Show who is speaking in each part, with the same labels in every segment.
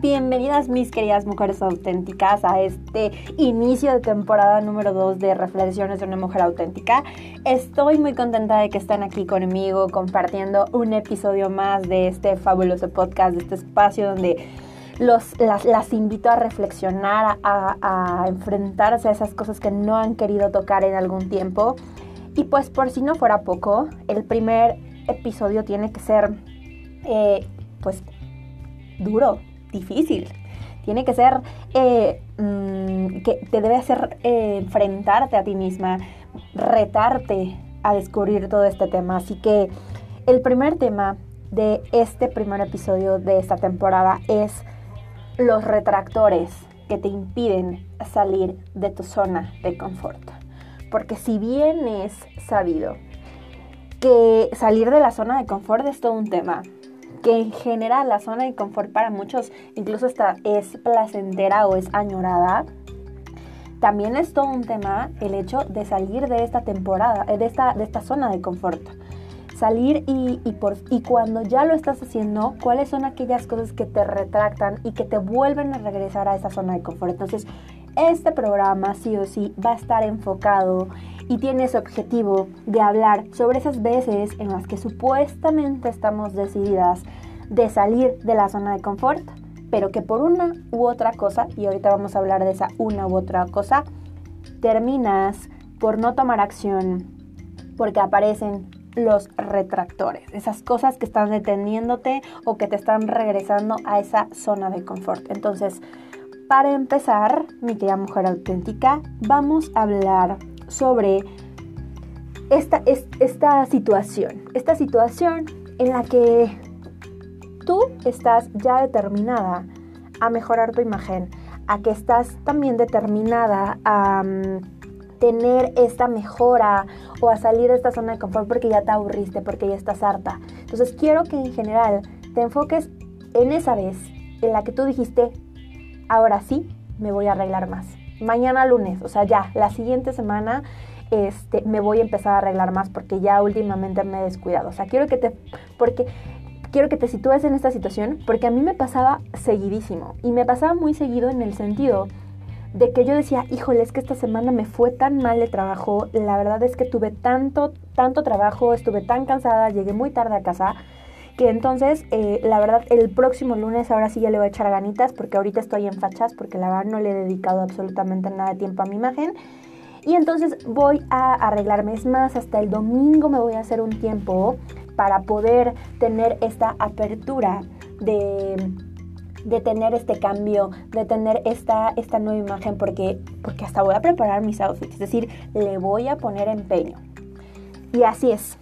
Speaker 1: Bienvenidas mis queridas mujeres auténticas a este inicio de temporada número 2 de Reflexiones de una mujer auténtica. Estoy muy contenta de que estén aquí conmigo compartiendo un episodio más de este fabuloso podcast, de este espacio donde los, las, invito a reflexionar, a, enfrentarse a esas cosas que no han querido tocar en algún tiempo. Y pues por si no fuera poco, el primer episodio tiene que ser eh, pues duro, difícil. Tiene que ser eh, mm, que te debe hacer eh, enfrentarte a ti misma, retarte a descubrir todo este tema. Así que el primer tema de este primer episodio de esta temporada es los retractores que te impiden salir de tu zona de confort. Porque si bien es sabido que salir de la zona de confort es todo un tema, que en general la zona de confort para muchos incluso está, es placentera o es añorada, también es todo un tema el hecho de salir de esta temporada, de esta, de esta zona de confort. Salir y, y, por, y cuando ya lo estás haciendo, cuáles son aquellas cosas que te retractan y que te vuelven a regresar a esa zona de confort. Entonces, este programa sí o sí va a estar enfocado y tiene ese objetivo de hablar sobre esas veces en las que supuestamente estamos decididas de salir de la zona de confort, pero que por una u otra cosa, y ahorita vamos a hablar de esa una u otra cosa, terminas por no tomar acción porque aparecen los retractores, esas cosas que están deteniéndote o que te están regresando a esa zona de confort. Entonces, para empezar, mi querida mujer auténtica, vamos a hablar sobre esta, esta situación, esta situación en la que tú estás ya determinada a mejorar tu imagen, a que estás también determinada a mm, tener esta mejora o a salir de esta zona de confort porque ya te aburriste, porque ya estás harta. Entonces quiero que en general te enfoques en esa vez en la que tú dijiste, ahora sí, me voy a arreglar más mañana lunes, o sea, ya, la siguiente semana este, me voy a empezar a arreglar más porque ya últimamente me he descuidado. O sea, quiero que te, porque quiero que te sitúes en esta situación porque a mí me pasaba seguidísimo y me pasaba muy seguido en el sentido de que yo decía, híjole, es que esta semana me fue tan mal de trabajo, la verdad es que tuve tanto, tanto trabajo, estuve tan cansada, llegué muy tarde a casa que entonces, eh, la verdad, el próximo lunes ahora sí ya le voy a echar ganitas porque ahorita estoy en fachas porque la verdad no le he dedicado absolutamente nada de tiempo a mi imagen. Y entonces voy a arreglarme. Es más, hasta el domingo me voy a hacer un tiempo para poder tener esta apertura de, de tener este cambio, de tener esta, esta nueva imagen, porque, porque hasta voy a preparar mis outfits, es decir, le voy a poner empeño. Y así es,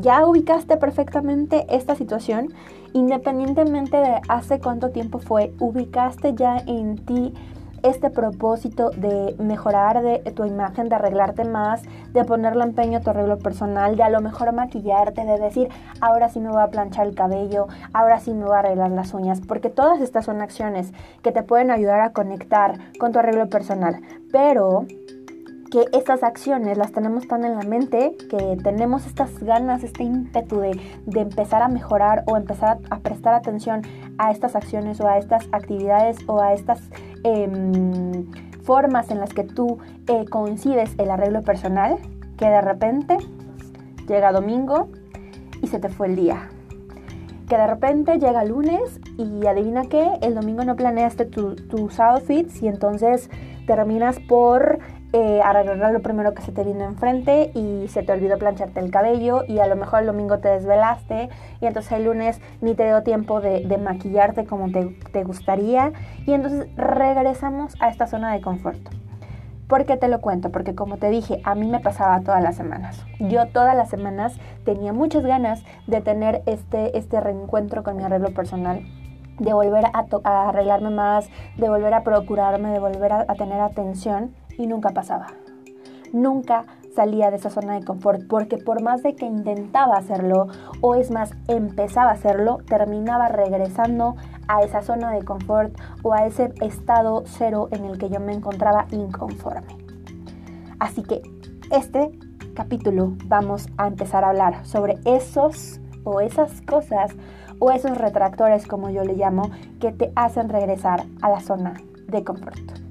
Speaker 1: ya ubicaste perfectamente esta situación, independientemente de hace cuánto tiempo fue, ubicaste ya en ti este propósito de mejorar de tu imagen, de arreglarte más, de ponerle empeño a tu arreglo personal, de a lo mejor maquillarte, de decir, ahora sí me voy a planchar el cabello, ahora sí me voy a arreglar las uñas, porque todas estas son acciones que te pueden ayudar a conectar con tu arreglo personal. Pero que estas acciones las tenemos tan en la mente que tenemos estas ganas, este ímpetu de, empezar a mejorar o empezar a, prestar atención a estas acciones o a estas actividades o a estas em, formas en las que tú eh, coincides el arreglo personal, que de repente llega domingo y se te fue el día. Que de repente llega lunes y adivina qué, el domingo no planeaste tus outfits y entonces terminas por eh, arreglar lo primero que se te vino enfrente y se te olvidó plancharte el cabello y a lo mejor el domingo te desvelaste y entonces el lunes ni te dio tiempo de, maquillarte como te, gustaría y entonces regresamos a esta zona de confort. ¿Por qué te lo cuento? Porque como te dije, a mí me pasaba todas las semanas. Yo todas las semanas tenía muchas ganas de tener este, este reencuentro con mi arreglo personal de volver a, a, arreglarme más, de volver a procurarme, de volver a tener atención y nunca pasaba. Nunca salía de esa zona de confort porque por más de que intentaba hacerlo o es más empezaba a hacerlo, terminaba regresando a esa zona de confort o a ese estado cero en el que yo me encontraba inconforme. Así que este capítulo vamos a empezar a hablar sobre esos o esas cosas o esos retractores, como yo le llamo, que te hacen regresar a la zona de confort.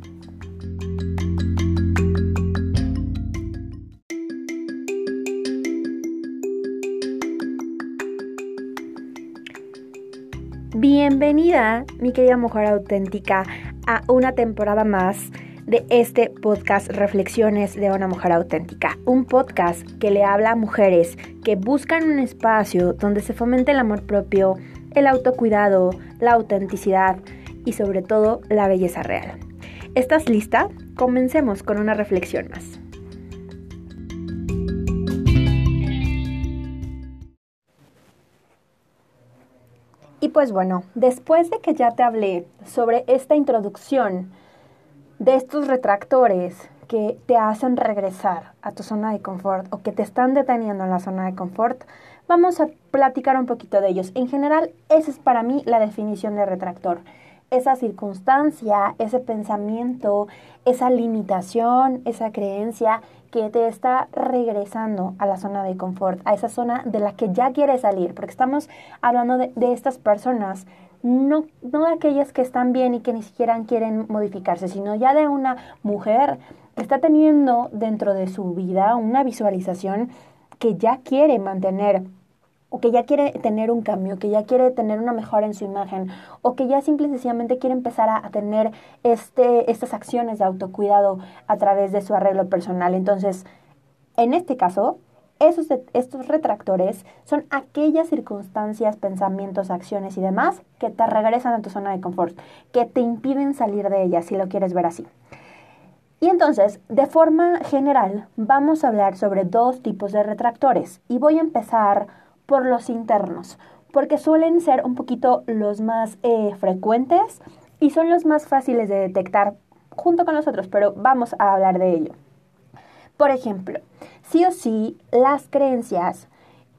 Speaker 1: Bienvenida, mi querida mujer auténtica, a una temporada más de este podcast Reflexiones de una mujer auténtica, un podcast que le habla a mujeres que buscan un espacio donde se fomente el amor propio, el autocuidado, la autenticidad y sobre todo la belleza real. ¿Estás lista? Comencemos con una reflexión más. Pues bueno, después de que ya te hablé sobre esta introducción de estos retractores que te hacen regresar a tu zona de confort o que te están deteniendo en la zona de confort, vamos a platicar un poquito de ellos. En general, esa es para mí la definición de retractor. Esa circunstancia, ese pensamiento, esa limitación, esa creencia que te está regresando a la zona de confort, a esa zona de la que ya quieres salir, porque estamos hablando de, estas personas, no, no de aquellas que están bien y que ni siquiera quieren modificarse, sino ya de una mujer que está teniendo dentro de su vida una visualización que ya quiere mantener o que ya quiere tener un cambio, que ya quiere tener una mejora en su imagen, o que ya simple y sencillamente quiere empezar a, tener este, estas acciones de autocuidado a través de su arreglo personal. Entonces, en este caso, esos, estos retractores son aquellas circunstancias, pensamientos, acciones y demás que te regresan a tu zona de confort, que te impiden salir de ella, si lo quieres ver así. Y entonces, de forma general, vamos a hablar sobre dos tipos de retractores. Y voy a empezar por los internos, porque suelen ser un poquito los más eh, frecuentes y son los más fáciles de detectar junto con los otros, pero vamos a hablar de ello. Por ejemplo, sí o sí, las creencias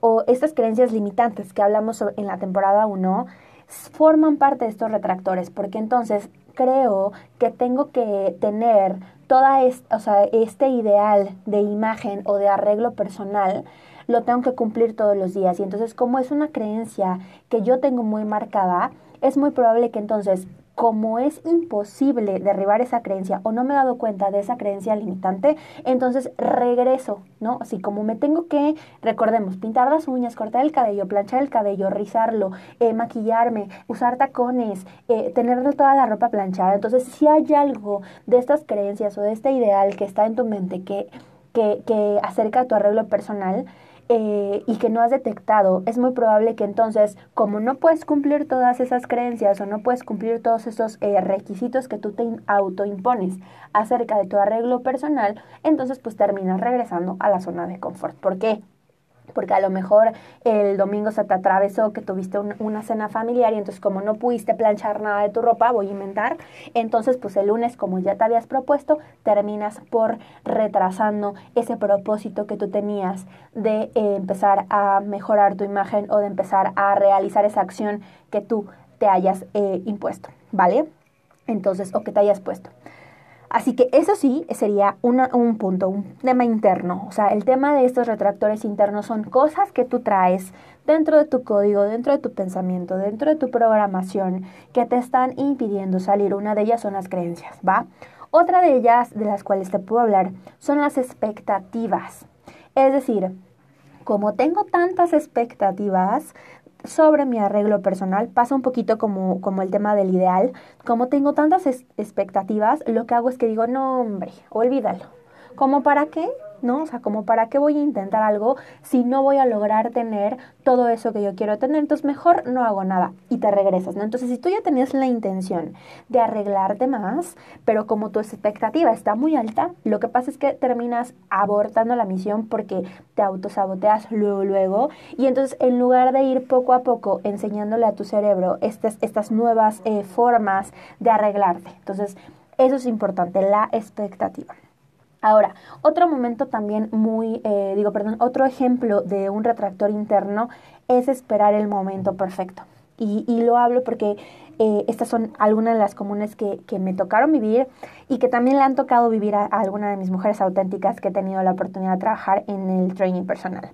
Speaker 1: o estas creencias limitantes que hablamos en la temporada 1 forman parte de estos retractores, porque entonces creo que tengo que tener toda o sea, este ideal de imagen o de arreglo personal lo tengo que cumplir todos los días. Y entonces, como es una creencia que yo tengo muy marcada, es muy probable que entonces, como es imposible derribar esa creencia o no me he dado cuenta de esa creencia limitante, entonces regreso, ¿no? Así como me tengo que, recordemos, pintar las uñas, cortar el cabello, planchar el cabello, rizarlo, eh, maquillarme, usar tacones, eh, tener toda la ropa planchada. Entonces, si hay algo de estas creencias o de este ideal que está en tu mente que, que, que acerca a tu arreglo personal, eh, y que no has detectado, es muy probable que entonces, como no puedes cumplir todas esas creencias o no puedes cumplir todos esos eh, requisitos que tú te autoimpones acerca de tu arreglo personal, entonces pues terminas regresando a la zona de confort. ¿Por qué? Porque a lo mejor el domingo se te atravesó que tuviste una cena familiar y entonces como no pudiste planchar nada de tu ropa, voy a inventar, entonces pues el lunes como ya te habías propuesto, terminas por retrasando ese propósito que tú tenías de eh, empezar a mejorar tu imagen o de empezar a realizar esa acción que tú te hayas eh, impuesto, ¿vale? Entonces, o que te hayas puesto. Así que eso sí sería un punto, un tema interno. O sea, el tema de estos retractores internos son cosas que tú traes dentro de tu código, dentro de tu pensamiento, dentro de tu programación, que te están impidiendo salir. Una de ellas son las creencias, ¿va? Otra de ellas, de las cuales te puedo hablar, son las expectativas. Es decir, como tengo tantas expectativas sobre mi arreglo personal. Pasa un poquito como, como el tema del ideal. Como tengo tantas expectativas, lo que hago es que digo, no, hombre, olvídalo. ¿Cómo para qué? ¿No? O sea, como para qué voy a intentar algo si no voy a lograr tener todo eso que yo quiero tener, entonces mejor no hago nada y te regresas, ¿no? Entonces, si tú ya tenías la intención de arreglarte más, pero como tu expectativa está muy alta, lo que pasa es que terminas abortando la misión porque te autosaboteas luego, luego, y entonces en lugar de ir poco a poco enseñándole a tu cerebro estas, estas nuevas eh, formas de arreglarte, entonces eso es importante, la expectativa. Ahora, otro momento también muy, eh, digo, perdón, otro ejemplo de un retractor interno es esperar el momento perfecto. Y, y lo hablo porque eh, estas son algunas de las comunes que, que, me tocaron vivir y que también le han tocado vivir a, a alguna de mis mujeres auténticas que he tenido la oportunidad de trabajar en el training personal.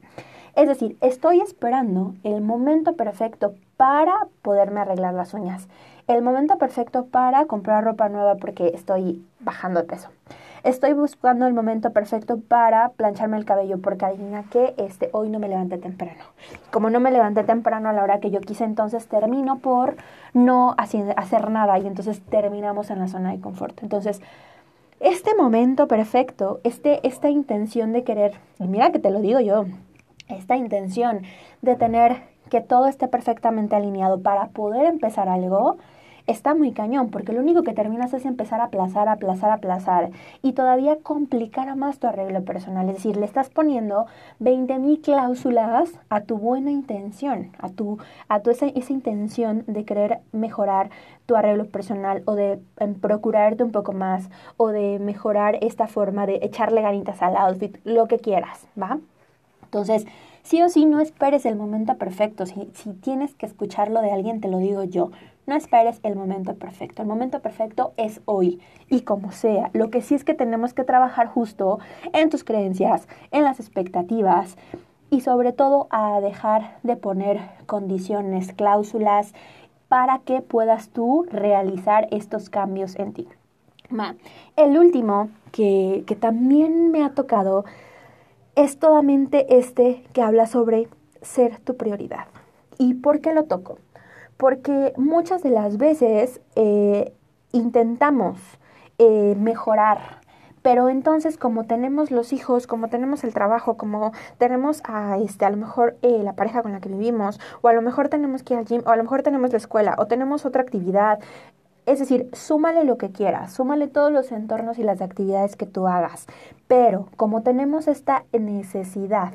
Speaker 1: Es decir, estoy esperando el momento perfecto para poderme arreglar las uñas. El momento perfecto para comprar ropa nueva porque estoy bajando de peso. Estoy buscando el momento perfecto para plancharme el cabello porque adivina que este, hoy no me levanté temprano. Como no me levanté temprano a la hora que yo quise, entonces termino por no hacer nada y entonces terminamos en la zona de confort. Entonces, este momento perfecto, este, esta intención de querer, y mira que te lo digo yo, esta intención de tener que todo esté perfectamente alineado para poder empezar algo, está muy cañón, porque lo único que terminas es empezar a aplazar, aplazar, aplazar y todavía complicar más tu arreglo personal. Es decir, le estás poniendo 20.000 cláusulas a tu buena intención, a tu, a tu esa, esa intención de querer mejorar tu arreglo personal o de em, procurarte un poco más o de mejorar esta forma de echarle ganitas al outfit, lo que quieras, ¿va? Entonces, sí o sí, no esperes el momento perfecto. Si, tienes que escucharlo de alguien, te lo digo yo. No esperes el momento perfecto. El momento perfecto es hoy y como sea. Lo que sí es que tenemos que trabajar justo en tus creencias, en las expectativas y sobre todo a dejar de poner condiciones, cláusulas para que puedas tú realizar estos cambios en ti. El último que, que también me ha tocado es totalmente este que habla sobre ser tu prioridad. ¿Y por qué lo toco? porque muchas de las veces eh, intentamos eh, mejorar, pero entonces como tenemos los hijos, como tenemos el trabajo, como tenemos a este a lo mejor eh, la pareja con la que vivimos, o a lo mejor tenemos que ir al gym, o a lo mejor tenemos la escuela, o tenemos otra actividad, es decir, súmale lo que quieras, súmale todos los entornos y las actividades que tú hagas. Pero como tenemos esta necesidad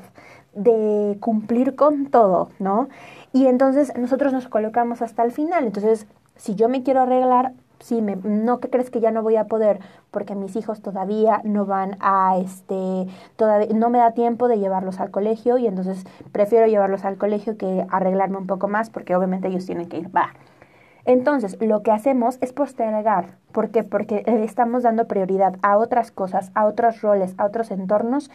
Speaker 1: de cumplir con todo, ¿no? Y entonces nosotros nos colocamos hasta el final. Entonces, si yo me quiero arreglar, sí, me, no que crees que ya no voy a poder porque mis hijos todavía no van a este todavía no me da tiempo de llevarlos al colegio y entonces prefiero llevarlos al colegio que arreglarme un poco más porque obviamente ellos tienen que ir va entonces lo que hacemos es postergar ¿por qué? porque estamos dando prioridad a otras cosas a otros roles a otros entornos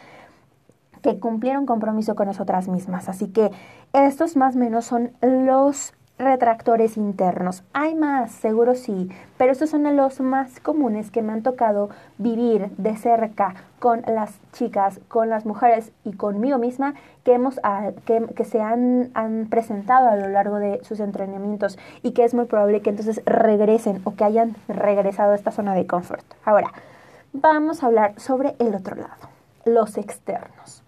Speaker 1: que cumplieron compromiso con nosotras mismas. Así que estos más o menos son los retractores internos. Hay más, seguro sí, pero estos son los más comunes que me han tocado vivir de cerca con las chicas, con las mujeres y conmigo misma que, hemos, ah, que, que se han, han, presentado a lo largo de sus entrenamientos y que es muy probable que entonces regresen o que hayan regresado a esta zona de confort. Ahora, vamos a hablar sobre el otro lado, los externos.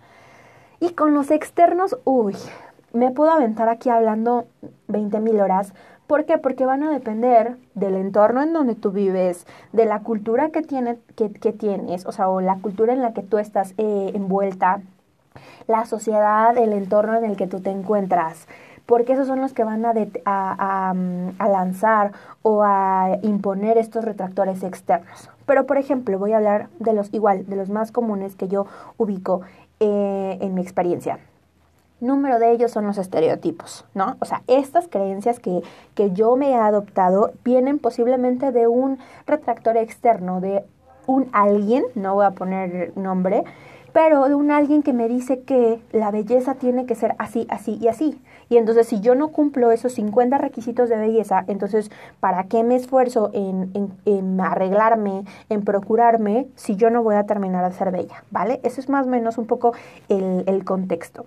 Speaker 1: Y con los externos, uy, me puedo aventar aquí hablando 20 mil horas. ¿Por qué? Porque van a depender del entorno en donde tú vives, de la cultura que, tiene, que, tienes, o sea, o la cultura en la que tú estás eh, envuelta, la sociedad, el entorno en el que tú te encuentras, porque esos son los que van a, lanzar o a imponer estos retractores externos. Pero, por ejemplo, voy a hablar de los igual, de los más comunes que yo ubico eh, en mi experiencia. Número de ellos son los estereotipos, ¿no? O sea, estas creencias que, que yo me he adoptado vienen posiblemente de un retractor externo, de un alguien, no voy a poner nombre, pero de un alguien que me dice que la belleza tiene que ser así, así y así. Y entonces si yo no cumplo esos 50 requisitos de belleza, entonces ¿para qué me esfuerzo en, en, arreglarme, en procurarme, si yo no voy a terminar de ser bella? ¿Vale? Eso es más o menos un poco el, el contexto.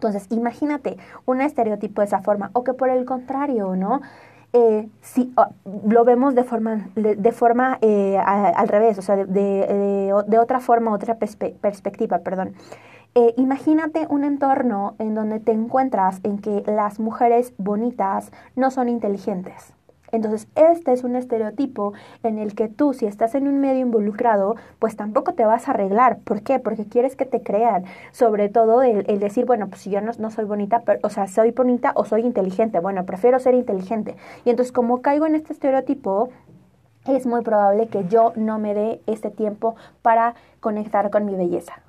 Speaker 1: Entonces, imagínate un estereotipo de esa forma, o que por el contrario, ¿no? eh, si ah, lo vemos de forma, de, forma eh, al revés, o sea, de, de, otra forma, otra perspectiva, perdón. Eh, imagínate un entorno en donde te encuentras en que las mujeres bonitas no son inteligentes. Entonces, este es un estereotipo en el que tú, si estás en un medio involucrado, pues tampoco te vas a arreglar. ¿Por qué? Porque quieres que te crean. Sobre todo el, decir, bueno, pues si yo no, no soy bonita, pero, o sea, soy bonita o soy inteligente. Bueno, prefiero ser inteligente. Y entonces, como caigo en este estereotipo, es muy probable que yo no me dé este tiempo para conectar con mi belleza.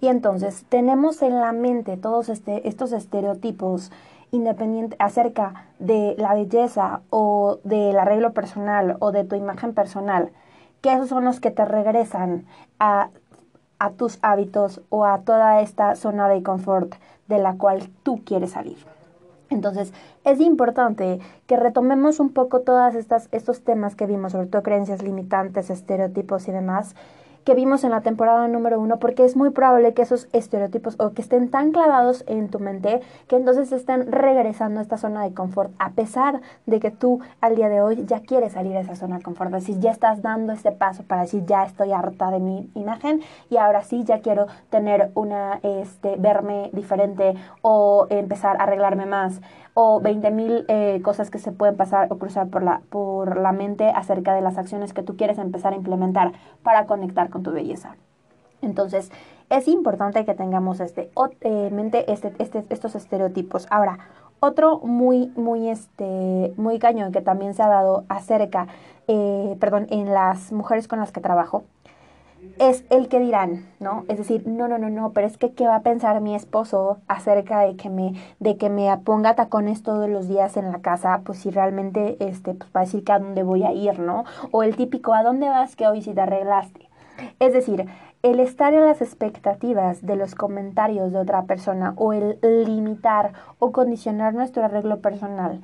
Speaker 1: Y entonces tenemos en la mente todos este, estos estereotipos independiente acerca de la belleza o del arreglo personal o de tu imagen personal, que esos son los que te regresan a a tus hábitos o a toda esta zona de confort de la cual tú quieres salir. Entonces, es importante que retomemos un poco todos estos temas que vimos, sobre todo creencias limitantes, estereotipos y demás, que vimos en la temporada número uno, porque es muy probable que esos estereotipos o que estén tan clavados en tu mente que entonces estén regresando a esta zona de confort, a pesar de que tú al día de hoy ya quieres salir de esa zona de confort, es decir, ya estás dando ese paso para decir, ya estoy harta de mi imagen y ahora sí ya quiero tener una, este, verme diferente o empezar a arreglarme más o 20.000 mil eh, cosas que se pueden pasar o cruzar por la, por la mente acerca de las acciones que tú quieres empezar a implementar para conectar con tu belleza. Entonces, es importante que tengamos este, eh, mente este, este, estos estereotipos. Ahora, otro muy, muy, este, muy cañón que también se ha dado acerca, eh, perdón, en las mujeres con las que trabajo, es el que dirán, ¿no? Es decir, no, no, no, no, pero es que qué va a pensar mi esposo acerca de que me, de que me ponga tacones todos los días en la casa, pues si realmente, este, pues va a decir que a dónde voy a ir, ¿no? O el típico, ¿a dónde vas que hoy si te arreglaste? Es decir, el estar en las expectativas de los comentarios de otra persona o el limitar o condicionar nuestro arreglo personal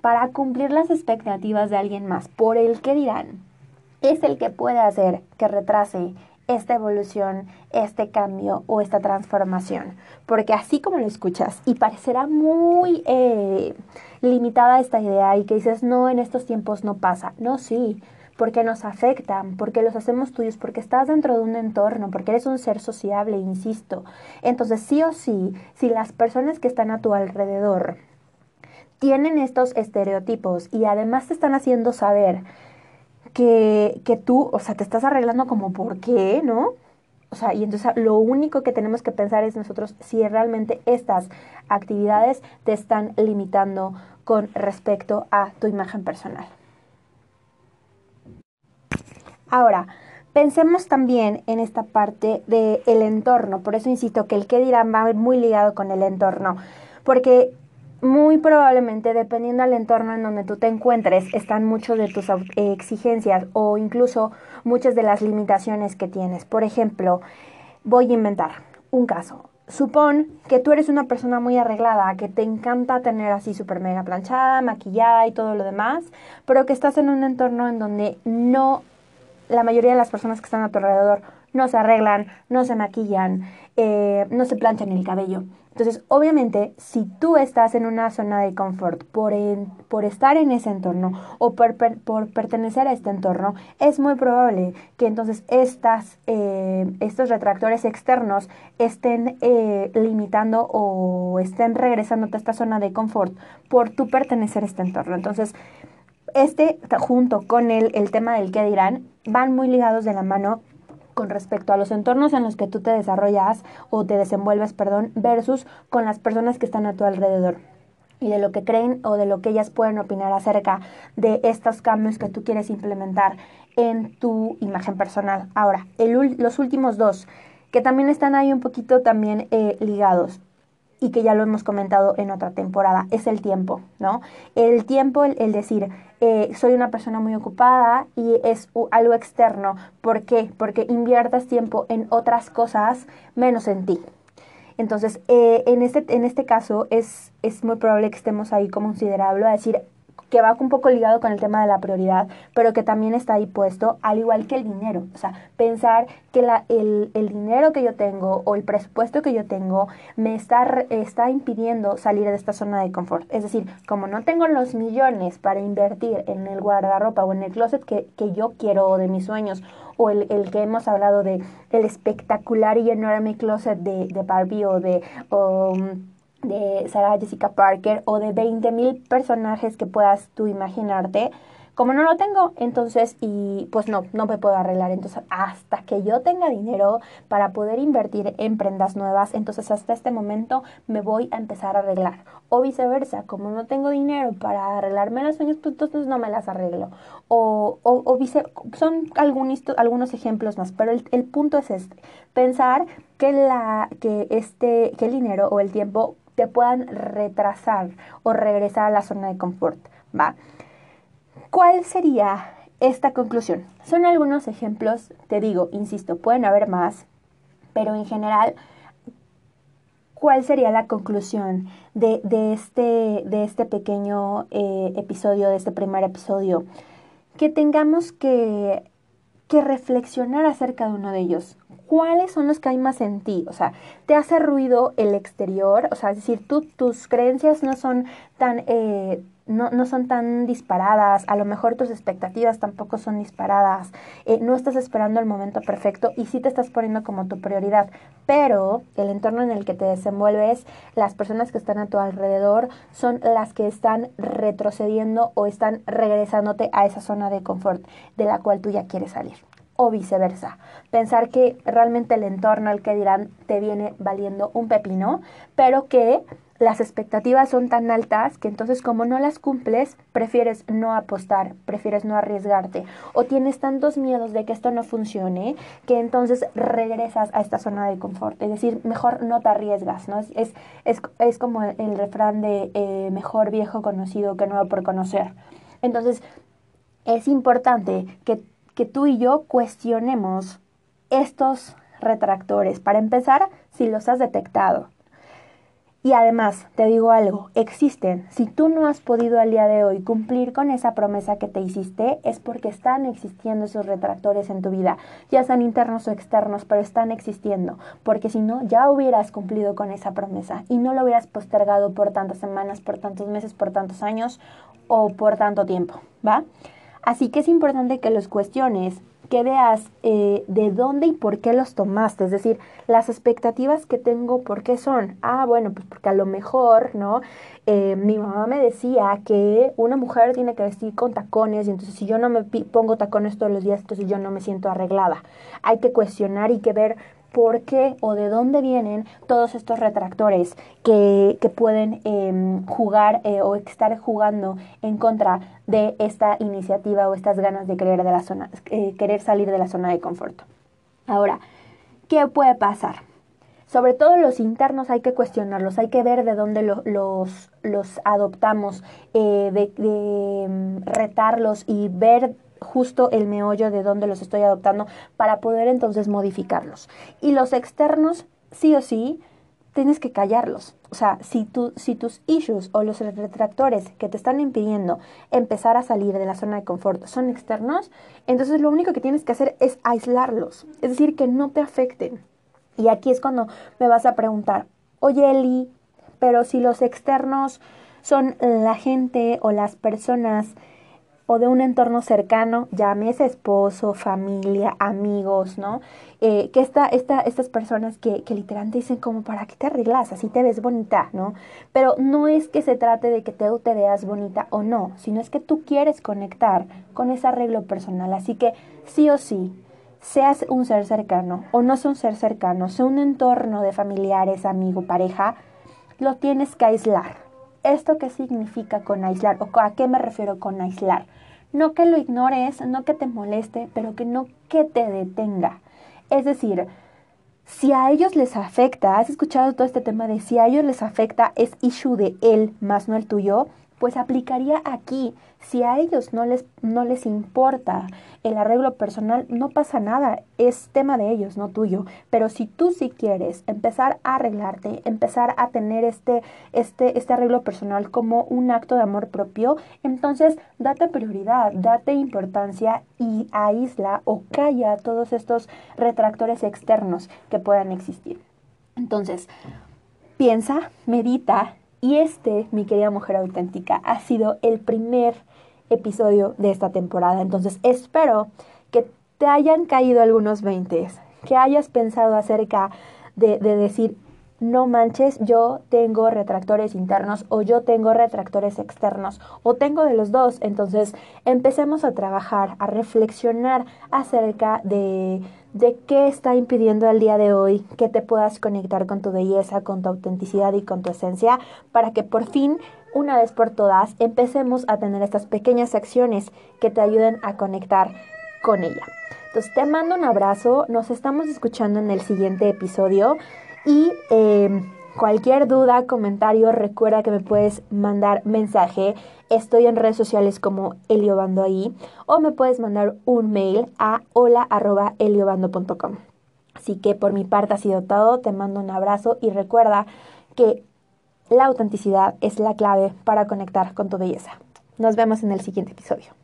Speaker 1: para cumplir las expectativas de alguien más por el que dirán es el que puede hacer que retrase esta evolución, este cambio o esta transformación. Porque así como lo escuchas y parecerá muy eh, limitada esta idea y que dices, no, en estos tiempos no pasa. No, sí, porque nos afectan, porque los hacemos tuyos, porque estás dentro de un entorno, porque eres un ser sociable, insisto. Entonces, sí o sí, si las personas que están a tu alrededor tienen estos estereotipos y además te están haciendo saber que, que tú, o sea, te estás arreglando como por qué, ¿no? O sea, y entonces lo único que tenemos que pensar es nosotros si realmente estas actividades te están limitando con respecto a tu imagen personal. Ahora, pensemos también en esta parte del el entorno. Por eso insisto que el qué dirán va muy ligado con el entorno. Porque muy probablemente, dependiendo del entorno en donde tú te encuentres, están muchas de tus exigencias o incluso muchas de las limitaciones que tienes. Por ejemplo, voy a inventar un caso. Supón que tú eres una persona muy arreglada, que te encanta tener así súper mega planchada, maquillada y todo lo demás, pero que estás en un entorno en donde no, la mayoría de las personas que están a tu alrededor no se arreglan, no se maquillan, eh, no se planchan el cabello. Entonces, obviamente, si tú estás en una zona de confort por, por estar en ese entorno o por, pertenecer a este entorno, es muy probable que entonces estas, eh, estos retractores externos estén eh, limitando o estén regresándote a esta zona de confort por tu pertenecer a este entorno. Entonces, este junto con el, el tema del qué dirán, van muy ligados de la mano con respecto a los entornos en los que tú te desarrollas o te desenvuelves, perdón, versus con las personas que están a tu alrededor y de lo que creen o de lo que ellas pueden opinar acerca de estos cambios que tú quieres implementar en tu imagen personal. Ahora, el, los últimos dos, que también están ahí un poquito también eh, ligados y que ya lo hemos comentado en otra temporada, es el tiempo, ¿no? El tiempo, el, decir, eh, soy una persona muy ocupada y es algo externo. ¿Por qué? Porque inviertas tiempo en otras cosas menos en ti. Entonces, eh, en, este, en este caso es, es muy probable que estemos ahí como considerable a decir, que va un poco ligado con el tema de la prioridad, pero que también está ahí puesto, al igual que el dinero. O sea, pensar que la, el, el, dinero que yo tengo o el presupuesto que yo tengo me está, está impidiendo salir de esta zona de confort. Es decir, como no tengo los millones para invertir en el guardarropa o en el closet que, que yo quiero o de mis sueños, o el, el, que hemos hablado de el espectacular y enorme closet de, de Barbie o de... Um, de Sarah Jessica Parker o de 20.000 personajes que puedas tú imaginarte. Como no lo tengo, entonces, y pues no, no me puedo arreglar. Entonces, hasta que yo tenga dinero para poder invertir en prendas nuevas, entonces hasta este momento me voy a empezar a arreglar. O viceversa, como no tengo dinero para arreglarme las uñas, pues entonces no me las arreglo. O, o, o vice, son algunos, algunos ejemplos más, pero el, el punto es este, pensar que, la, que, este, que el dinero o el tiempo te puedan retrasar o regresar a la zona de confort, ¿va? ¿Cuál sería esta conclusión? Son algunos ejemplos, te digo, insisto, pueden haber más, Pero en general, ¿cuál sería la conclusión de, este, de este pequeño eh, episodio, de este primer episodio? Que tengamos que, que reflexionar acerca de uno de ellos. ¿Cuáles son los que hay más en ti? O sea, ¿te hace ruido el exterior? O sea, es decir, tú, tus creencias no son tan... Eh, no, no, son tan disparadas, a lo mejor tus expectativas tampoco son disparadas, eh, no estás esperando el momento perfecto y sí te estás poniendo como tu prioridad, pero el entorno en el que te desenvuelves, las personas que están a tu alrededor son las que están retrocediendo o están regresándote a esa zona de confort de la cual tú ya quieres salir o viceversa. Pensar que realmente el entorno, el que dirán, te viene valiendo un pepino, pero que las expectativas son tan altas que entonces como no las cumples, prefieres no apostar, prefieres no arriesgarte o tienes tantos miedos de que esto no funcione que entonces regresas a esta zona de confort. Es decir, mejor no te arriesgas, ¿no? Es, es, es como el refrán de eh, mejor viejo conocido que nuevo por conocer. Entonces, es importante que, que tú y yo cuestionemos estos retractores. Para empezar, si los has detectado. Y además, te digo algo, existen. Si tú no has podido al día de hoy cumplir con esa promesa que te hiciste, es porque están existiendo esos retractores en tu vida, ya sean internos o externos, pero están existiendo. Porque si no, ya hubieras cumplido con esa promesa y no lo hubieras postergado por tantas semanas, por tantos meses, por tantos años o por tanto tiempo, ¿va? Así que es importante que los cuestiones que veas eh, de dónde y por qué los tomaste, es decir, las expectativas que tengo, ¿por qué son? Ah, bueno, pues porque a lo mejor, ¿no? Eh, mi mamá me decía que una mujer tiene que vestir con tacones y entonces si yo no me pongo tacones todos los días, entonces yo no me siento arreglada. Hay que cuestionar y que ver por qué o de dónde vienen todos estos retractores que, pueden em, jugar eh, o estar jugando en contra de esta iniciativa o estas ganas de querer, de la zona, eh, querer salir de la zona de confort. Ahora, ¿qué puede pasar? Sobre todo los internos hay que cuestionarlos, hay que ver de dónde los, los adoptamos, eh, de, de em, retarlos y ver justo el meollo de dónde los estoy adoptando para poder entonces modificarlos. Y los externos, sí o sí, tienes que callarlos. O sea, si, tu, si tus issues o los retractores que te están impidiendo empezar a salir de la zona de confort son externos, entonces lo único que tienes que hacer es aislarlos. Es decir, que no te afecten. Y aquí es cuando me vas a preguntar, oye Eli, pero si los externos son la gente o las personas o de un entorno cercano, ese esposo, familia, amigos, ¿no? Eh, que esta, esta, estas personas que, que literalmente dicen como, ¿para qué te arreglas? Así te ves bonita, ¿no? Pero no es que se trate de que te, te veas bonita o no, sino es que tú quieres conectar con ese arreglo personal. Así que sí o sí, seas un ser cercano o no seas un ser cercano, sea un entorno de familiares, amigo, pareja, lo tienes que aislar. ¿Esto qué significa con aislar? ¿O a qué me refiero con aislar? No que lo ignores, no que te moleste, pero que no que te detenga. Es decir, si a ellos les afecta, has escuchado todo este tema de si a ellos les afecta es issue de él más no el tuyo, pues aplicaría aquí. Si a ellos no les, no les importa el arreglo personal, no pasa nada, es tema de ellos, no tuyo. Pero si tú sí quieres empezar a arreglarte, empezar a tener este, este, este arreglo personal como un acto de amor propio, entonces date prioridad, date importancia y aísla o calla todos estos retractores externos que puedan existir. Entonces, piensa, medita y este, mi querida mujer auténtica, ha sido el primer episodio de esta temporada. Entonces espero que te hayan caído algunos veintes, que hayas pensado acerca de, de decir, no manches, yo tengo retractores internos o yo tengo retractores externos o tengo de los dos. Entonces empecemos a trabajar, a reflexionar acerca de, de qué está impidiendo al día de hoy que te puedas conectar con tu belleza, con tu autenticidad y con tu esencia para que por fin, una vez por todas, empecemos a tener estas pequeñas acciones que te ayuden a conectar con ella. Entonces te mando un abrazo, nos estamos escuchando en el siguiente episodio. Y em, cualquier duda, comentario, recuerda que me puedes mandar mensaje. Estoy en redes sociales como Eliobando ahí. O me puedes mandar un mail a hola.eliobando.com. Así que por mi parte ha sido todo, te mando un abrazo y recuerda que la autenticidad es la clave para conectar con tu belleza. Nos vemos en el siguiente episodio.